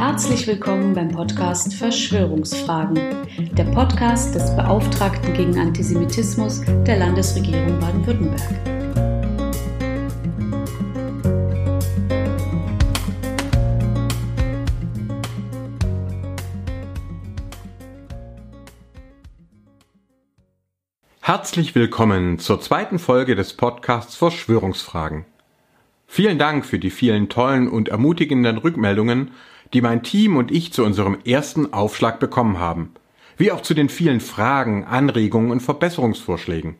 Herzlich willkommen beim Podcast Verschwörungsfragen, der Podcast des Beauftragten gegen Antisemitismus der Landesregierung Baden-Württemberg. Herzlich willkommen zur zweiten Folge des Podcasts Verschwörungsfragen. Vielen Dank für die vielen tollen und ermutigenden Rückmeldungen, die mein Team und ich zu unserem ersten Aufschlag bekommen haben, wie auch zu den vielen Fragen, Anregungen und Verbesserungsvorschlägen.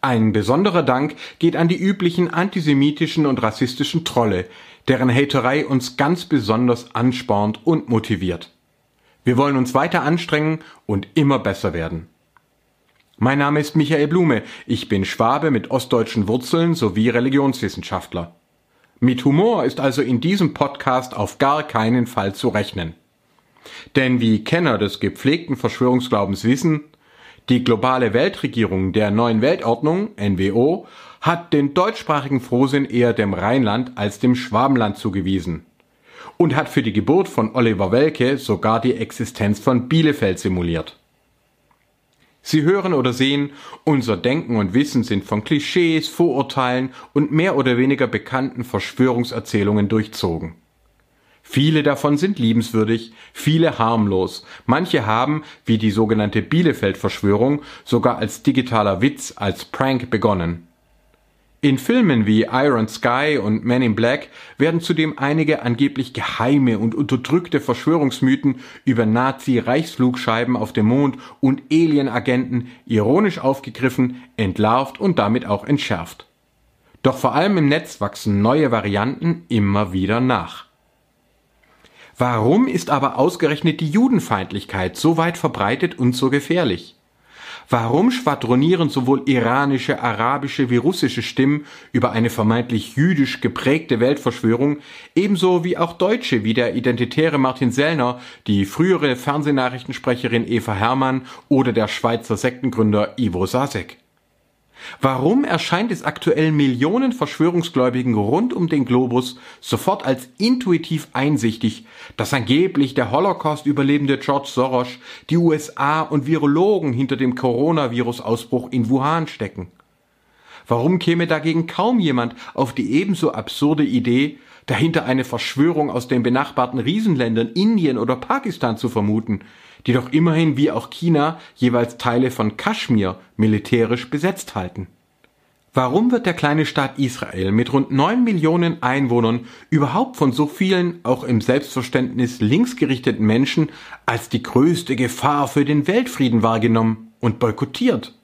Ein besonderer Dank geht an die üblichen antisemitischen und rassistischen Trolle, deren Haterei uns ganz besonders anspornt und motiviert. Wir wollen uns weiter anstrengen und immer besser werden. Mein Name ist Michael Blume, ich bin Schwabe mit ostdeutschen Wurzeln sowie Religionswissenschaftler. Mit Humor ist also in diesem Podcast auf gar keinen Fall zu rechnen. Denn wie Kenner des gepflegten Verschwörungsglaubens wissen, die globale Weltregierung der neuen Weltordnung, NWO, hat den deutschsprachigen Frohsinn eher dem Rheinland als dem Schwabenland zugewiesen und hat für die Geburt von Oliver Welke sogar die Existenz von Bielefeld simuliert. Sie hören oder sehen, unser Denken und Wissen sind von Klischees, Vorurteilen und mehr oder weniger bekannten Verschwörungserzählungen durchzogen. Viele davon sind liebenswürdig, viele harmlos, manche haben, wie die sogenannte Bielefeld-Verschwörung, sogar als digitaler Witz, als Prank begonnen. In Filmen wie Iron Sky und Men in Black werden zudem einige angeblich geheime und unterdrückte Verschwörungsmythen über Nazi-Reichsflugscheiben auf dem Mond und Alien-Agenten ironisch aufgegriffen, entlarvt und damit auch entschärft. Doch vor allem im Netz wachsen neue Varianten immer wieder nach. Warum ist aber ausgerechnet die Judenfeindlichkeit so weit verbreitet und so gefährlich? Warum schwadronieren sowohl iranische, arabische wie russische Stimmen über eine vermeintlich jüdisch geprägte Weltverschwörung, ebenso wie auch Deutsche wie der identitäre Martin Sellner, die frühere Fernsehnachrichtensprecherin Eva Hermann oder der Schweizer Sektengründer Ivo Sasek? Warum erscheint es aktuell Millionen Verschwörungsgläubigen rund um den Globus sofort als intuitiv einsichtig, dass angeblich der Holocaust-Überlebende George Soros, die USA und Virologen hinter dem Coronavirus-Ausbruch in Wuhan stecken? Warum käme dagegen kaum jemand auf die ebenso absurde Idee, dahinter eine Verschwörung aus den benachbarten Riesenländern Indien oder Pakistan zu vermuten, die doch immerhin wie auch China jeweils Teile von Kaschmir militärisch besetzt halten. Warum wird der kleine Staat Israel mit rund neun Millionen Einwohnern überhaupt von so vielen, auch im Selbstverständnis linksgerichteten Menschen, als die größte Gefahr für den Weltfrieden wahrgenommen und boykottiert?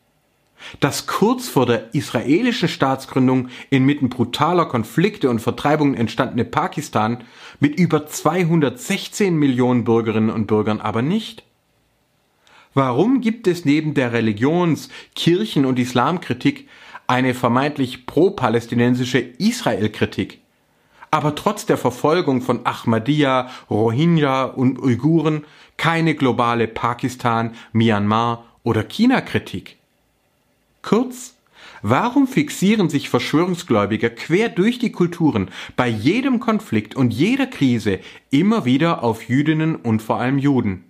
Das kurz vor der israelischen Staatsgründung inmitten brutaler Konflikte und Vertreibungen entstandene Pakistan mit über 216 Millionen Bürgerinnen und Bürgern aber nicht? Warum gibt es neben der Religions-, Kirchen- und Islamkritik eine vermeintlich pro-palästinensische Israel-Kritik? Aber trotz der Verfolgung von Ahmadiyya, Rohingya und Uiguren keine globale Pakistan, Myanmar oder China-Kritik? Kurz, warum fixieren sich Verschwörungsgläubiger quer durch die Kulturen bei jedem Konflikt und jeder Krise immer wieder auf Jüdinnen und vor allem Juden?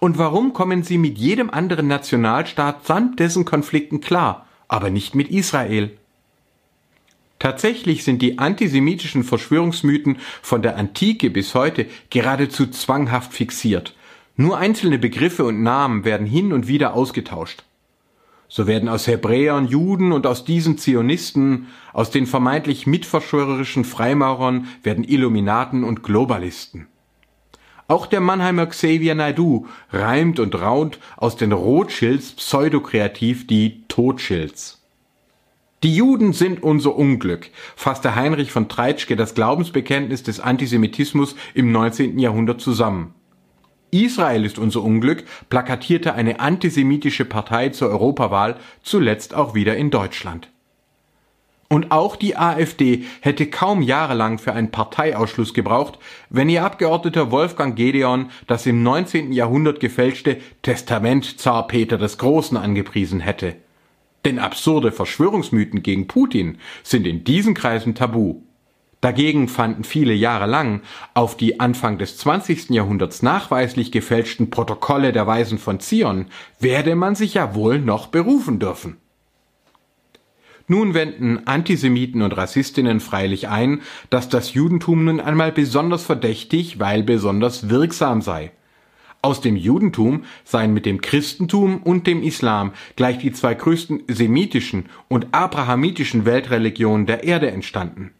Und warum kommen sie mit jedem anderen Nationalstaat samt dessen Konflikten klar, aber nicht mit Israel? Tatsächlich sind die antisemitischen Verschwörungsmythen von der Antike bis heute geradezu zwanghaft fixiert. Nur einzelne Begriffe und Namen werden hin und wieder ausgetauscht. So werden aus Hebräern Juden und aus diesen Zionisten, aus den vermeintlich mitverschwörerischen Freimaurern werden Illuminaten und Globalisten. Auch der Mannheimer Xavier Naidu reimt und raunt aus den Rothschilds pseudokreativ die Totschilds. Die Juden sind unser Unglück, fasste Heinrich von Treitschke das Glaubensbekenntnis des Antisemitismus im 19. Jahrhundert zusammen. Israel ist unser Unglück, plakatierte eine antisemitische Partei zur Europawahl, zuletzt auch wieder in Deutschland. Und auch die AfD hätte kaum jahrelang für einen Parteiausschluss gebraucht, wenn ihr Abgeordneter Wolfgang Gedeon das im 19. Jahrhundert gefälschte Testament Zar Peter des Großen angepriesen hätte. Denn absurde Verschwörungsmythen gegen Putin sind in diesen Kreisen tabu. Dagegen fanden viele Jahre lang auf die Anfang des 20. Jahrhunderts nachweislich gefälschten Protokolle der Weisen von Zion werde man sich ja wohl noch berufen dürfen. Nun wenden Antisemiten und Rassistinnen freilich ein, dass das Judentum nun einmal besonders verdächtig, weil besonders wirksam sei. Aus dem Judentum seien mit dem Christentum und dem Islam gleich die zwei größten semitischen und abrahamitischen Weltreligionen der Erde entstanden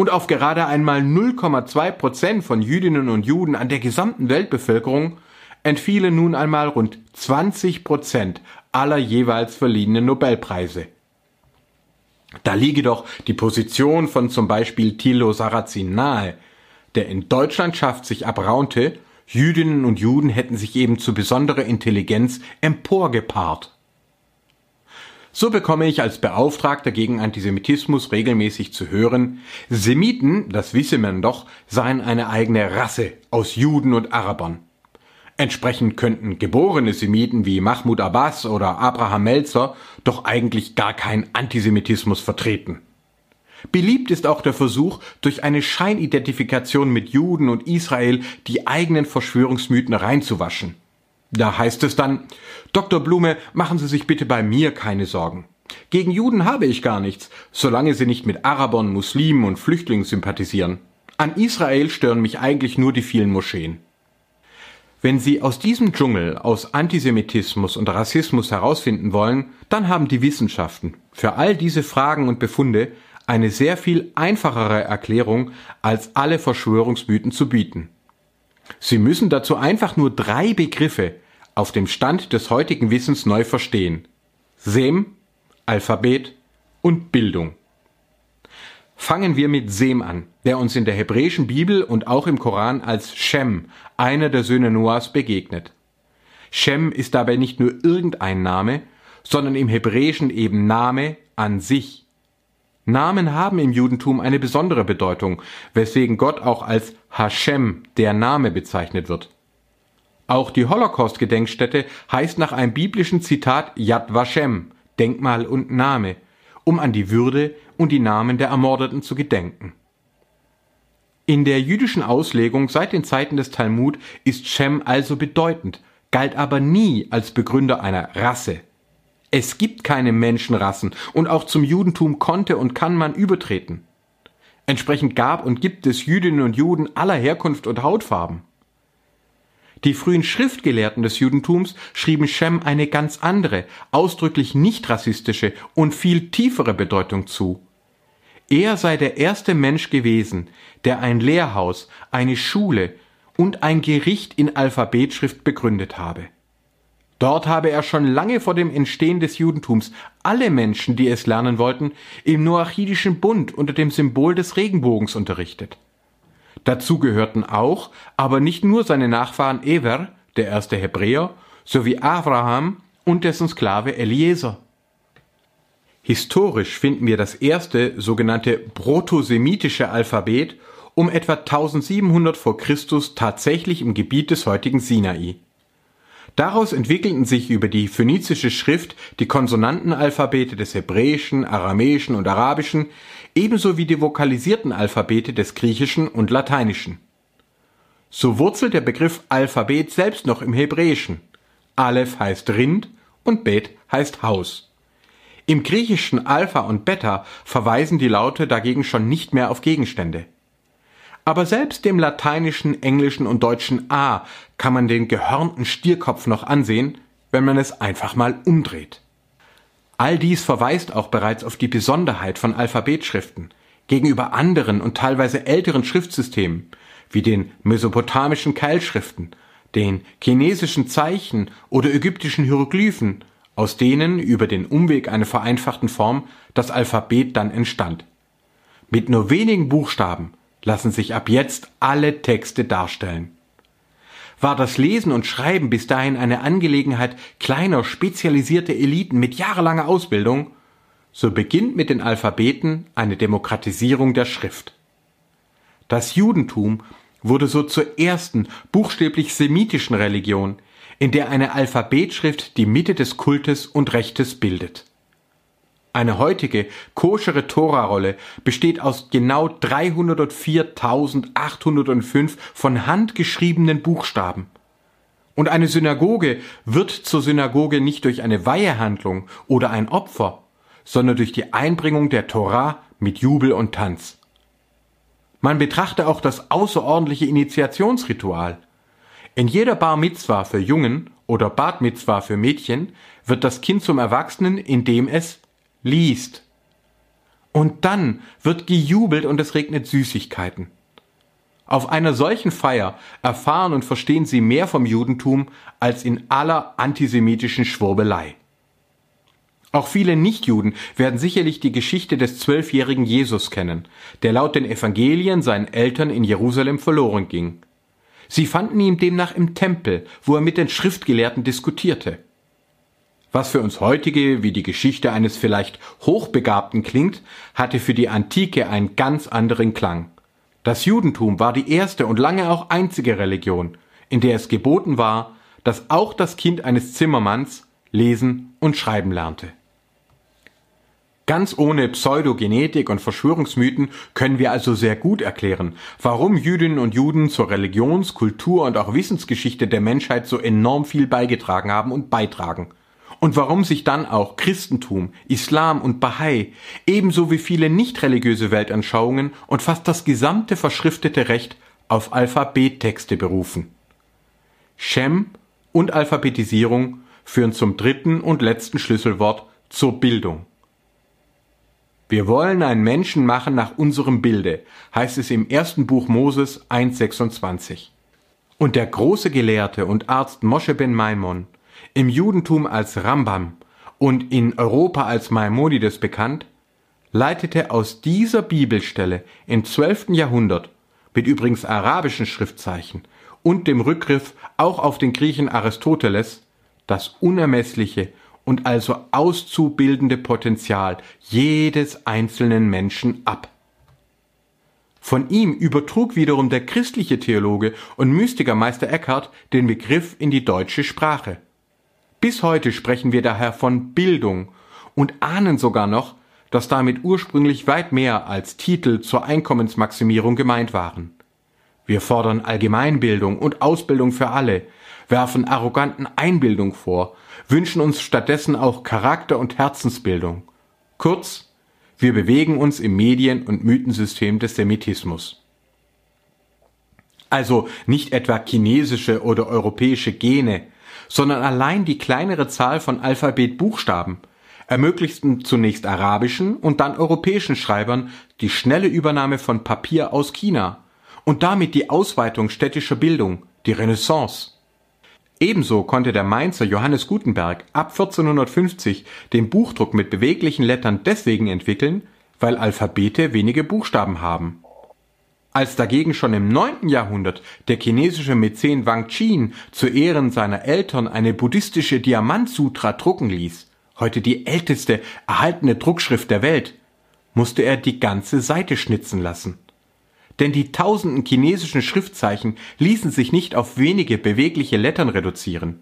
und auf gerade einmal 0,2 Prozent von Jüdinnen und Juden an der gesamten Weltbevölkerung entfielen nun einmal rund 20 Prozent aller jeweils verliehenen Nobelpreise. Da liege doch die Position von zum Beispiel Thilo Sarrazin nahe, der in Deutschland schafft sich abraunte, Jüdinnen und Juden hätten sich eben zu besonderer Intelligenz emporgepaart. So bekomme ich als Beauftragter gegen Antisemitismus regelmäßig zu hören, Semiten, das wisse man doch, seien eine eigene Rasse aus Juden und Arabern. Entsprechend könnten geborene Semiten wie Mahmoud Abbas oder Abraham Melzer doch eigentlich gar keinen Antisemitismus vertreten. Beliebt ist auch der Versuch, durch eine Scheinidentifikation mit Juden und Israel die eigenen Verschwörungsmythen reinzuwaschen. Da heißt es dann, Dr. Blume, machen Sie sich bitte bei mir keine Sorgen. Gegen Juden habe ich gar nichts, solange sie nicht mit Arabern, Muslimen und Flüchtlingen sympathisieren. An Israel stören mich eigentlich nur die vielen Moscheen. Wenn Sie aus diesem Dschungel aus Antisemitismus und Rassismus herausfinden wollen, dann haben die Wissenschaften für all diese Fragen und Befunde eine sehr viel einfachere Erklärung als alle Verschwörungsmythen zu bieten. Sie müssen dazu einfach nur drei Begriffe auf dem Stand des heutigen Wissens neu verstehen. Sem, Alphabet und Bildung. Fangen wir mit Sem an, der uns in der hebräischen Bibel und auch im Koran als Shem, einer der Söhne Noahs, begegnet. Shem ist dabei nicht nur irgendein Name, sondern im Hebräischen eben Name an sich. Namen haben im Judentum eine besondere Bedeutung, weswegen Gott auch als Hashem, der Name, bezeichnet wird. Auch die Holocaust-Gedenkstätte heißt nach einem biblischen Zitat Yad Vashem, Denkmal und Name, um an die Würde und die Namen der Ermordeten zu gedenken. In der jüdischen Auslegung seit den Zeiten des Talmud ist Shem also bedeutend, galt aber nie als Begründer einer Rasse. Es gibt keine Menschenrassen und auch zum Judentum konnte und kann man übertreten. Entsprechend gab und gibt es Jüdinnen und Juden aller Herkunft und Hautfarben. Die frühen Schriftgelehrten des Judentums schrieben Shem eine ganz andere, ausdrücklich nicht rassistische und viel tiefere Bedeutung zu. Er sei der erste Mensch gewesen, der ein Lehrhaus, eine Schule und ein Gericht in Alphabetschrift begründet habe. Dort habe er schon lange vor dem Entstehen des Judentums alle Menschen, die es lernen wollten, im Noachidischen Bund unter dem Symbol des Regenbogens unterrichtet. Dazu gehörten auch, aber nicht nur seine Nachfahren Ever, der erste Hebräer, sowie Abraham und dessen Sklave Eliezer. Historisch finden wir das erste sogenannte protosemitische Alphabet um etwa 1700 vor Christus tatsächlich im Gebiet des heutigen Sinai. Daraus entwickelten sich über die phönizische Schrift die Konsonantenalphabete des Hebräischen, Aramäischen und Arabischen, ebenso wie die vokalisierten Alphabete des Griechischen und Lateinischen. So wurzelt der Begriff Alphabet selbst noch im Hebräischen. Aleph heißt Rind und Bet heißt Haus. Im griechischen Alpha und Beta verweisen die Laute dagegen schon nicht mehr auf Gegenstände. Aber selbst dem lateinischen, englischen und deutschen A kann man den gehörnten Stierkopf noch ansehen, wenn man es einfach mal umdreht. All dies verweist auch bereits auf die Besonderheit von Alphabetschriften gegenüber anderen und teilweise älteren Schriftsystemen, wie den mesopotamischen Keilschriften, den chinesischen Zeichen oder ägyptischen Hieroglyphen, aus denen über den Umweg einer vereinfachten Form das Alphabet dann entstand. Mit nur wenigen Buchstaben lassen sich ab jetzt alle Texte darstellen. War das Lesen und Schreiben bis dahin eine Angelegenheit kleiner, spezialisierter Eliten mit jahrelanger Ausbildung, so beginnt mit den Alphabeten eine Demokratisierung der Schrift. Das Judentum wurde so zur ersten buchstäblich semitischen Religion, in der eine Alphabetschrift die Mitte des Kultes und Rechtes bildet. Eine heutige koschere Torarolle besteht aus genau 304.805 von Hand geschriebenen Buchstaben. Und eine Synagoge wird zur Synagoge nicht durch eine Weihehandlung oder ein Opfer, sondern durch die Einbringung der Torah mit Jubel und Tanz. Man betrachte auch das außerordentliche Initiationsritual. In jeder Bar Mitzwa für Jungen oder Bad Mitzwa für Mädchen wird das Kind zum Erwachsenen, indem es liest. Und dann wird gejubelt und es regnet Süßigkeiten. Auf einer solchen Feier erfahren und verstehen sie mehr vom Judentum als in aller antisemitischen Schwurbelei. Auch viele Nichtjuden werden sicherlich die Geschichte des zwölfjährigen Jesus kennen, der laut den Evangelien seinen Eltern in Jerusalem verloren ging. Sie fanden ihn demnach im Tempel, wo er mit den Schriftgelehrten diskutierte. Was für uns heutige wie die Geschichte eines vielleicht Hochbegabten klingt, hatte für die Antike einen ganz anderen Klang. Das Judentum war die erste und lange auch einzige Religion, in der es geboten war, dass auch das Kind eines Zimmermanns lesen und schreiben lernte. Ganz ohne Pseudogenetik und Verschwörungsmythen können wir also sehr gut erklären, warum Jüdinnen und Juden zur Religions-, Kultur- und auch Wissensgeschichte der Menschheit so enorm viel beigetragen haben und beitragen. Und warum sich dann auch Christentum, Islam und Bahai ebenso wie viele nicht religiöse Weltanschauungen und fast das gesamte verschriftete Recht auf Alphabettexte berufen. Shem und Alphabetisierung führen zum dritten und letzten Schlüsselwort zur Bildung. Wir wollen einen Menschen machen nach unserem Bilde, heißt es im ersten Buch Moses 1,26. Und der große Gelehrte und Arzt Moshe ben Maimon, im Judentum als Rambam und in Europa als Maimonides bekannt, leitete aus dieser Bibelstelle im 12. Jahrhundert mit übrigens arabischen Schriftzeichen und dem Rückgriff auch auf den Griechen Aristoteles das unermessliche und also auszubildende Potenzial jedes einzelnen Menschen ab. Von ihm übertrug wiederum der christliche Theologe und Mystiker Meister Eckhart den Begriff in die deutsche Sprache. Bis heute sprechen wir daher von Bildung und ahnen sogar noch, dass damit ursprünglich weit mehr als Titel zur Einkommensmaximierung gemeint waren. Wir fordern Allgemeinbildung und Ausbildung für alle, werfen arroganten Einbildung vor, wünschen uns stattdessen auch Charakter- und Herzensbildung. Kurz, wir bewegen uns im Medien- und Mythensystem des Semitismus. Also nicht etwa chinesische oder europäische Gene, sondern allein die kleinere Zahl von Alphabetbuchstaben ermöglichten zunächst arabischen und dann europäischen Schreibern die schnelle Übernahme von Papier aus China und damit die Ausweitung städtischer Bildung, die Renaissance. Ebenso konnte der Mainzer Johannes Gutenberg ab 1450 den Buchdruck mit beweglichen Lettern deswegen entwickeln, weil Alphabete wenige Buchstaben haben. Als dagegen schon im 9. Jahrhundert der chinesische Mäzen Wang Qin zu Ehren seiner Eltern eine buddhistische Diamantsutra drucken ließ, heute die älteste erhaltene Druckschrift der Welt, musste er die ganze Seite schnitzen lassen denn die tausenden chinesischen Schriftzeichen ließen sich nicht auf wenige bewegliche Lettern reduzieren.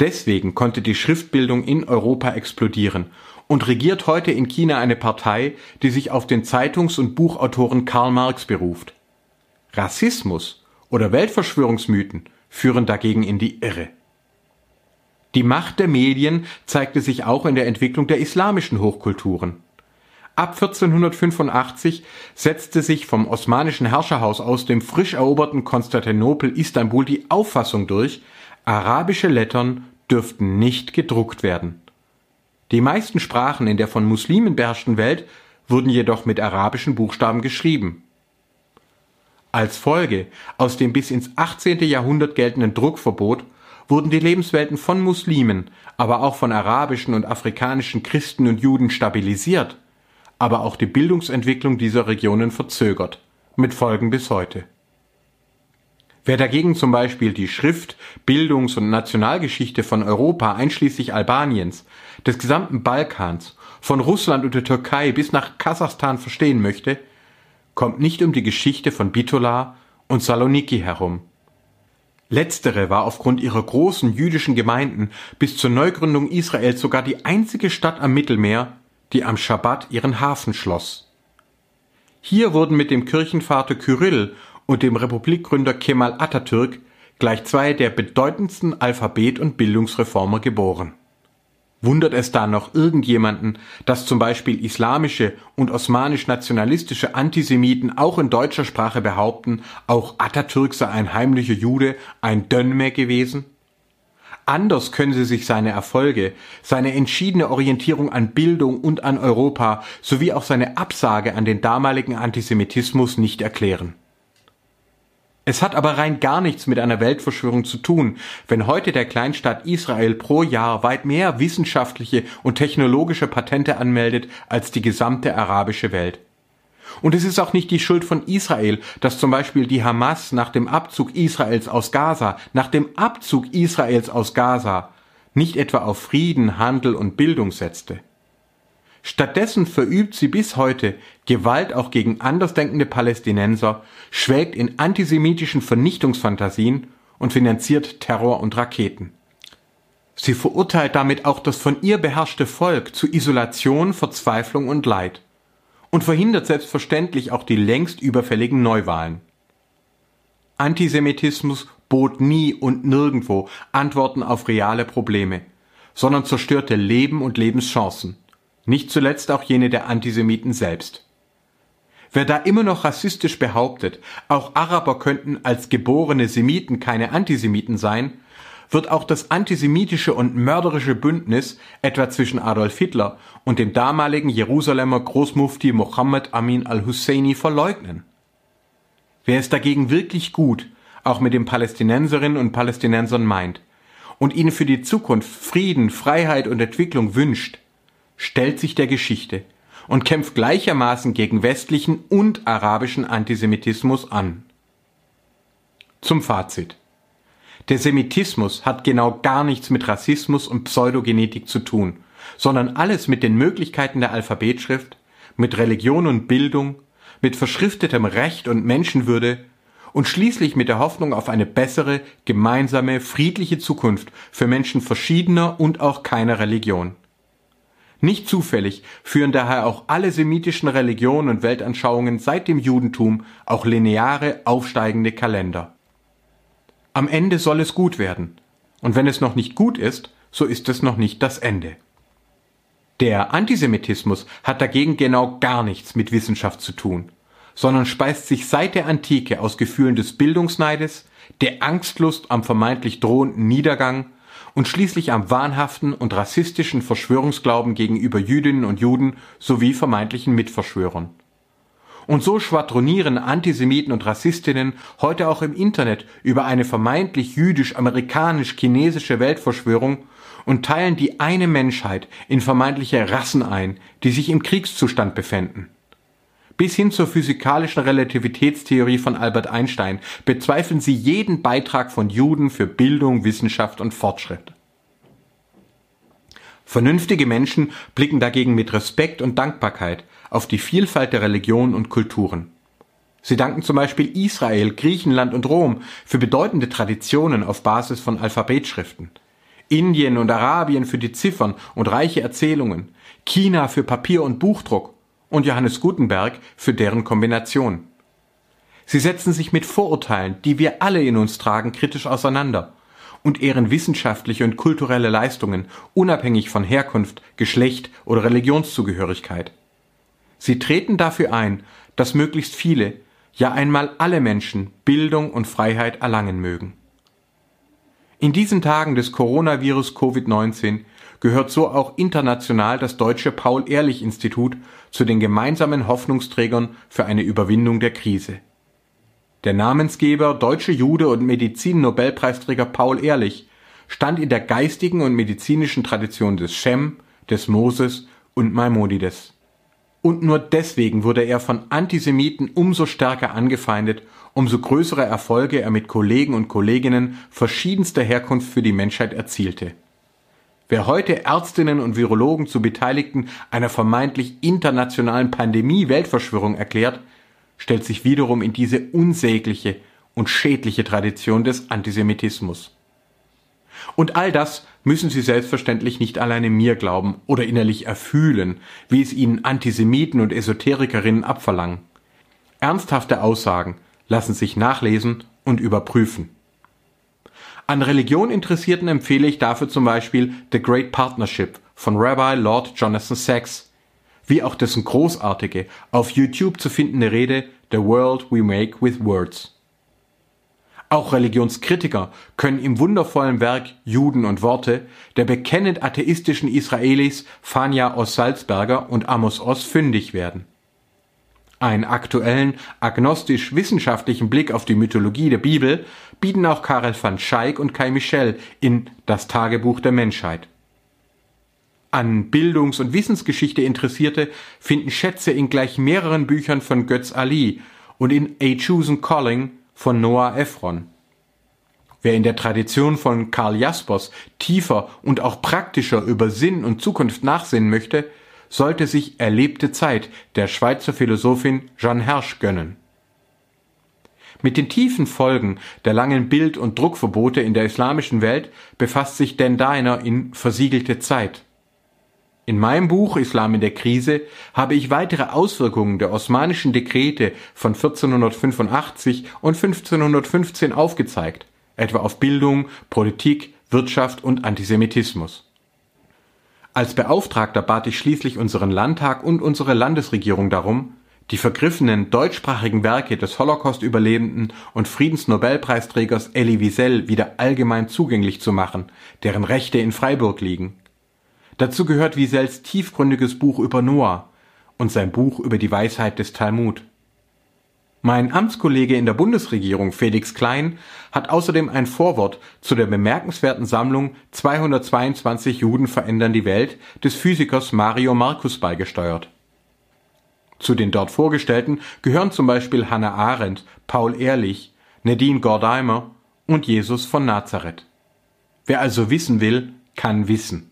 Deswegen konnte die Schriftbildung in Europa explodieren und regiert heute in China eine Partei, die sich auf den Zeitungs- und Buchautoren Karl Marx beruft. Rassismus oder Weltverschwörungsmythen führen dagegen in die Irre. Die Macht der Medien zeigte sich auch in der Entwicklung der islamischen Hochkulturen. Ab 1485 setzte sich vom osmanischen Herrscherhaus aus dem frisch eroberten Konstantinopel Istanbul die Auffassung durch, arabische Lettern dürften nicht gedruckt werden. Die meisten Sprachen in der von Muslimen beherrschten Welt wurden jedoch mit arabischen Buchstaben geschrieben. Als Folge aus dem bis ins 18. Jahrhundert geltenden Druckverbot wurden die Lebenswelten von Muslimen, aber auch von arabischen und afrikanischen Christen und Juden stabilisiert aber auch die Bildungsentwicklung dieser Regionen verzögert, mit Folgen bis heute. Wer dagegen zum Beispiel die Schrift, Bildungs- und Nationalgeschichte von Europa einschließlich Albaniens, des gesamten Balkans, von Russland und der Türkei bis nach Kasachstan verstehen möchte, kommt nicht um die Geschichte von Bitola und Saloniki herum. Letztere war aufgrund ihrer großen jüdischen Gemeinden bis zur Neugründung Israels sogar die einzige Stadt am Mittelmeer, die am Schabbat ihren Hafen schloss. Hier wurden mit dem Kirchenvater Kyrill und dem Republikgründer Kemal Atatürk gleich zwei der bedeutendsten Alphabet- und Bildungsreformer geboren. Wundert es da noch irgendjemanden, dass zum Beispiel islamische und osmanisch-nationalistische Antisemiten auch in deutscher Sprache behaupten, auch Atatürk sei ein heimlicher Jude, ein Dönme gewesen? Anders können sie sich seine Erfolge, seine entschiedene Orientierung an Bildung und an Europa sowie auch seine Absage an den damaligen Antisemitismus nicht erklären. Es hat aber rein gar nichts mit einer Weltverschwörung zu tun, wenn heute der Kleinstaat Israel pro Jahr weit mehr wissenschaftliche und technologische Patente anmeldet als die gesamte arabische Welt. Und es ist auch nicht die Schuld von Israel, dass zum Beispiel die Hamas nach dem Abzug Israels aus Gaza, nach dem Abzug Israels aus Gaza, nicht etwa auf Frieden, Handel und Bildung setzte. Stattdessen verübt sie bis heute Gewalt auch gegen andersdenkende Palästinenser, schwelgt in antisemitischen Vernichtungsfantasien und finanziert Terror und Raketen. Sie verurteilt damit auch das von ihr beherrschte Volk zu Isolation, Verzweiflung und Leid und verhindert selbstverständlich auch die längst überfälligen Neuwahlen. Antisemitismus bot nie und nirgendwo Antworten auf reale Probleme, sondern zerstörte Leben und Lebenschancen nicht zuletzt auch jene der Antisemiten selbst. Wer da immer noch rassistisch behauptet, auch Araber könnten als geborene Semiten keine Antisemiten sein, wird auch das antisemitische und mörderische Bündnis etwa zwischen Adolf Hitler und dem damaligen Jerusalemer Großmufti Mohammed Amin al-Husseini verleugnen. Wer es dagegen wirklich gut, auch mit den Palästinenserinnen und Palästinensern meint und ihnen für die Zukunft Frieden, Freiheit und Entwicklung wünscht, stellt sich der Geschichte und kämpft gleichermaßen gegen westlichen und arabischen Antisemitismus an. Zum Fazit. Der Semitismus hat genau gar nichts mit Rassismus und Pseudogenetik zu tun, sondern alles mit den Möglichkeiten der Alphabetschrift, mit Religion und Bildung, mit verschriftetem Recht und Menschenwürde und schließlich mit der Hoffnung auf eine bessere, gemeinsame, friedliche Zukunft für Menschen verschiedener und auch keiner Religion. Nicht zufällig führen daher auch alle semitischen Religionen und Weltanschauungen seit dem Judentum auch lineare, aufsteigende Kalender. Am Ende soll es gut werden. Und wenn es noch nicht gut ist, so ist es noch nicht das Ende. Der Antisemitismus hat dagegen genau gar nichts mit Wissenschaft zu tun, sondern speist sich seit der Antike aus Gefühlen des Bildungsneides, der Angstlust am vermeintlich drohenden Niedergang und schließlich am wahnhaften und rassistischen Verschwörungsglauben gegenüber Jüdinnen und Juden sowie vermeintlichen Mitverschwörern. Und so schwadronieren Antisemiten und Rassistinnen heute auch im Internet über eine vermeintlich jüdisch-amerikanisch-chinesische Weltverschwörung und teilen die eine Menschheit in vermeintliche Rassen ein, die sich im Kriegszustand befänden. Bis hin zur physikalischen Relativitätstheorie von Albert Einstein bezweifeln sie jeden Beitrag von Juden für Bildung, Wissenschaft und Fortschritt. Vernünftige Menschen blicken dagegen mit Respekt und Dankbarkeit auf die Vielfalt der Religionen und Kulturen. Sie danken zum Beispiel Israel, Griechenland und Rom für bedeutende Traditionen auf Basis von Alphabetschriften, Indien und Arabien für die Ziffern und reiche Erzählungen, China für Papier und Buchdruck und Johannes Gutenberg für deren Kombination. Sie setzen sich mit Vorurteilen, die wir alle in uns tragen, kritisch auseinander und ehren wissenschaftliche und kulturelle Leistungen, unabhängig von Herkunft, Geschlecht oder Religionszugehörigkeit. Sie treten dafür ein, dass möglichst viele, ja einmal alle Menschen Bildung und Freiheit erlangen mögen. In diesen Tagen des Coronavirus Covid-19 gehört so auch international das deutsche Paul-Ehrlich-Institut zu den gemeinsamen Hoffnungsträgern für eine Überwindung der Krise. Der Namensgeber, deutsche Jude und Medizin-Nobelpreisträger Paul Ehrlich stand in der geistigen und medizinischen Tradition des Shem, des Moses und Maimonides. Und nur deswegen wurde er von Antisemiten umso stärker angefeindet, umso größere Erfolge er mit Kollegen und Kolleginnen verschiedenster Herkunft für die Menschheit erzielte. Wer heute Ärztinnen und Virologen zu Beteiligten einer vermeintlich internationalen Pandemie-Weltverschwörung erklärt, stellt sich wiederum in diese unsägliche und schädliche Tradition des Antisemitismus. Und all das müssen Sie selbstverständlich nicht alleine mir glauben oder innerlich erfühlen, wie es Ihnen Antisemiten und Esoterikerinnen abverlangen. Ernsthafte Aussagen lassen sich nachlesen und überprüfen. An Religion Interessierten empfehle ich dafür zum Beispiel The Great Partnership von Rabbi Lord Jonathan Sachs, wie auch dessen großartige, auf YouTube zu findende Rede The World We Make with Words. Auch Religionskritiker können im wundervollen Werk Juden und Worte der bekennend atheistischen Israelis Fania Oss Salzberger und Amos Oss fündig werden. Einen aktuellen, agnostisch-wissenschaftlichen Blick auf die Mythologie der Bibel bieten auch Karel van Schaik und Kai Michel in Das Tagebuch der Menschheit. An Bildungs- und Wissensgeschichte Interessierte finden Schätze in gleich mehreren Büchern von Götz Ali und in A Chosen Calling von Noah Ephron. Wer in der Tradition von Karl Jaspers tiefer und auch praktischer über Sinn und Zukunft nachsinnen möchte, sollte sich Erlebte Zeit der Schweizer Philosophin Jeanne Hersch gönnen. Mit den tiefen Folgen der langen Bild- und Druckverbote in der islamischen Welt befasst sich Dan Diner in Versiegelte Zeit. In meinem Buch Islam in der Krise habe ich weitere Auswirkungen der osmanischen Dekrete von 1485 und 1515 aufgezeigt, etwa auf Bildung, Politik, Wirtschaft und Antisemitismus. Als Beauftragter bat ich schließlich unseren Landtag und unsere Landesregierung darum, die vergriffenen deutschsprachigen Werke des Holocaust-Überlebenden und Friedensnobelpreisträgers Elie Wiesel wieder allgemein zugänglich zu machen, deren Rechte in Freiburg liegen. Dazu gehört Wiesels tiefgründiges Buch über Noah und sein Buch über die Weisheit des Talmud. Mein Amtskollege in der Bundesregierung Felix Klein hat außerdem ein Vorwort zu der bemerkenswerten Sammlung 222 Juden verändern die Welt des Physikers Mario Marcus beigesteuert. Zu den dort vorgestellten gehören zum Beispiel Hannah Arendt, Paul Ehrlich, Nadine Gordheimer und Jesus von Nazareth. Wer also wissen will, kann wissen.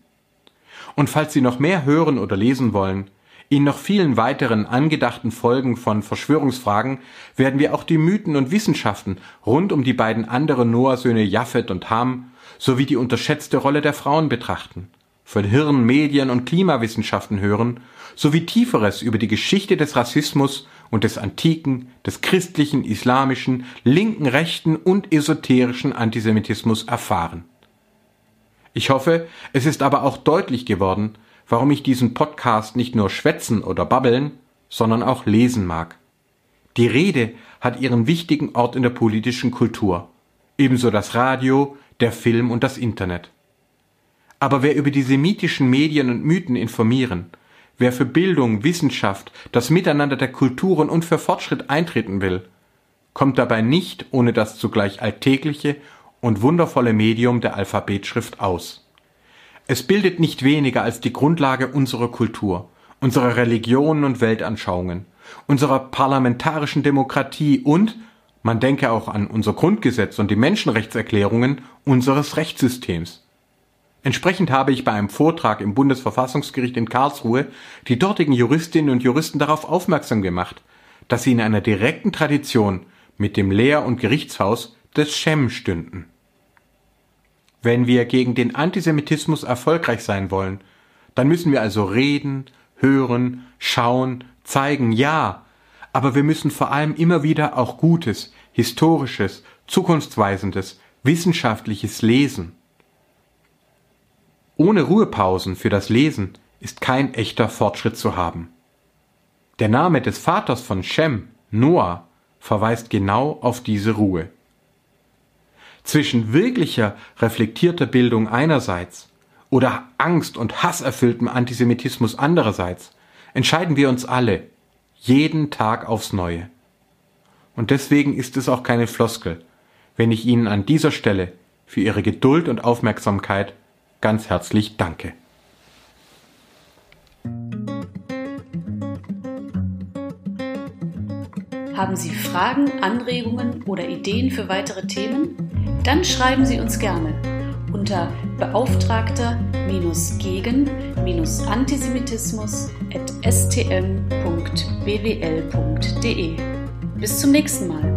Und falls Sie noch mehr hören oder lesen wollen, in noch vielen weiteren angedachten Folgen von Verschwörungsfragen werden wir auch die Mythen und Wissenschaften rund um die beiden anderen Noah-Söhne Japhet und Ham sowie die unterschätzte Rolle der Frauen betrachten, von Hirn-, Medien- und Klimawissenschaften hören, sowie Tieferes über die Geschichte des Rassismus und des antiken, des christlichen, islamischen, linken, rechten und esoterischen Antisemitismus erfahren. Ich hoffe, es ist aber auch deutlich geworden, warum ich diesen Podcast nicht nur schwätzen oder babbeln, sondern auch lesen mag. Die Rede hat ihren wichtigen Ort in der politischen Kultur, ebenso das Radio, der Film und das Internet. Aber wer über die semitischen Medien und Mythen informieren, wer für Bildung, Wissenschaft, das Miteinander der Kulturen und für Fortschritt eintreten will, kommt dabei nicht ohne das zugleich alltägliche und wundervolle Medium der Alphabetschrift aus. Es bildet nicht weniger als die Grundlage unserer Kultur, unserer Religionen und Weltanschauungen, unserer parlamentarischen Demokratie und, man denke auch an unser Grundgesetz und die Menschenrechtserklärungen unseres Rechtssystems. Entsprechend habe ich bei einem Vortrag im Bundesverfassungsgericht in Karlsruhe die dortigen Juristinnen und Juristen darauf aufmerksam gemacht, dass sie in einer direkten Tradition mit dem Lehr- und Gerichtshaus des Schem stünden. Wenn wir gegen den Antisemitismus erfolgreich sein wollen, dann müssen wir also reden, hören, schauen, zeigen, ja, aber wir müssen vor allem immer wieder auch Gutes, Historisches, Zukunftsweisendes, Wissenschaftliches lesen. Ohne Ruhepausen für das Lesen ist kein echter Fortschritt zu haben. Der Name des Vaters von Shem, Noah, verweist genau auf diese Ruhe zwischen wirklicher reflektierter Bildung einerseits oder Angst und hasserfülltem Antisemitismus andererseits entscheiden wir uns alle, jeden Tag aufs Neue. Und deswegen ist es auch keine Floskel, wenn ich Ihnen an dieser Stelle für Ihre Geduld und Aufmerksamkeit ganz herzlich danke. Haben Sie Fragen, Anregungen oder Ideen für weitere Themen? Dann schreiben Sie uns gerne unter beauftragter-gegen-antisemitismus.stm.bwl.de. Bis zum nächsten Mal.